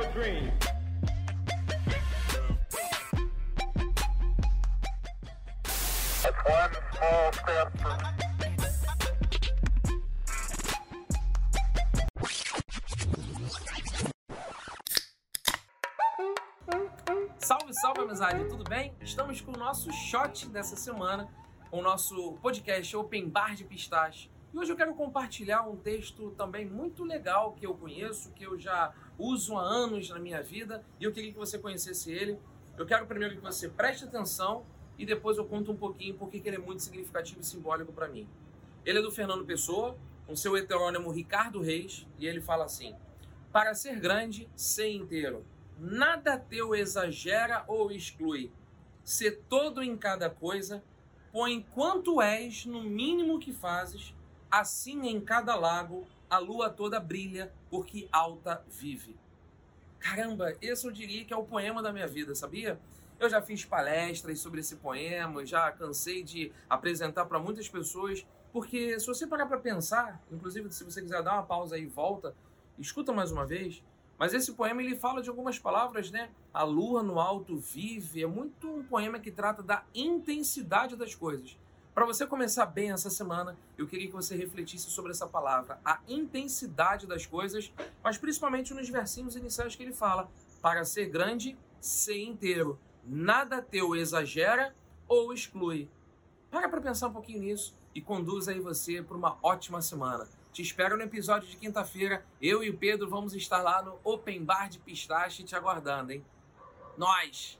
have a dream. It's one small step for Salve, salve, amizade, tudo bem? Estamos com o nosso shot dessa semana, com o nosso podcast Open Bar de Pistache. E hoje eu quero compartilhar um texto também muito legal que eu conheço, que eu já uso há anos na minha vida e eu queria que você conhecesse ele. Eu quero primeiro que você preste atenção e depois eu conto um pouquinho porque ele é muito significativo e simbólico para mim. Ele é do Fernando Pessoa, com seu heterônimo Ricardo Reis, e ele fala assim: Para ser grande, ser inteiro. Nada teu exagera ou exclui. Ser todo em cada coisa, põe quanto és no mínimo que fazes, assim em cada lago a lua toda brilha, porque alta vive. Caramba, esse eu diria que é o poema da minha vida, sabia? Eu já fiz palestras sobre esse poema, já cansei de apresentar para muitas pessoas, porque se você parar para pensar, inclusive se você quiser dar uma pausa aí e volta, escuta mais uma vez, mas esse poema ele fala de algumas palavras, né? A lua no alto vive. É muito um poema que trata da intensidade das coisas. Para você começar bem essa semana, eu queria que você refletisse sobre essa palavra, a intensidade das coisas, mas principalmente nos versinhos iniciais que ele fala: para ser grande, ser inteiro. Nada teu exagera ou exclui. Para para pensar um pouquinho nisso e conduz aí você para uma ótima semana. Te espero no episódio de quinta-feira. Eu e o Pedro vamos estar lá no Open Bar de Pistache te aguardando, hein? Nós!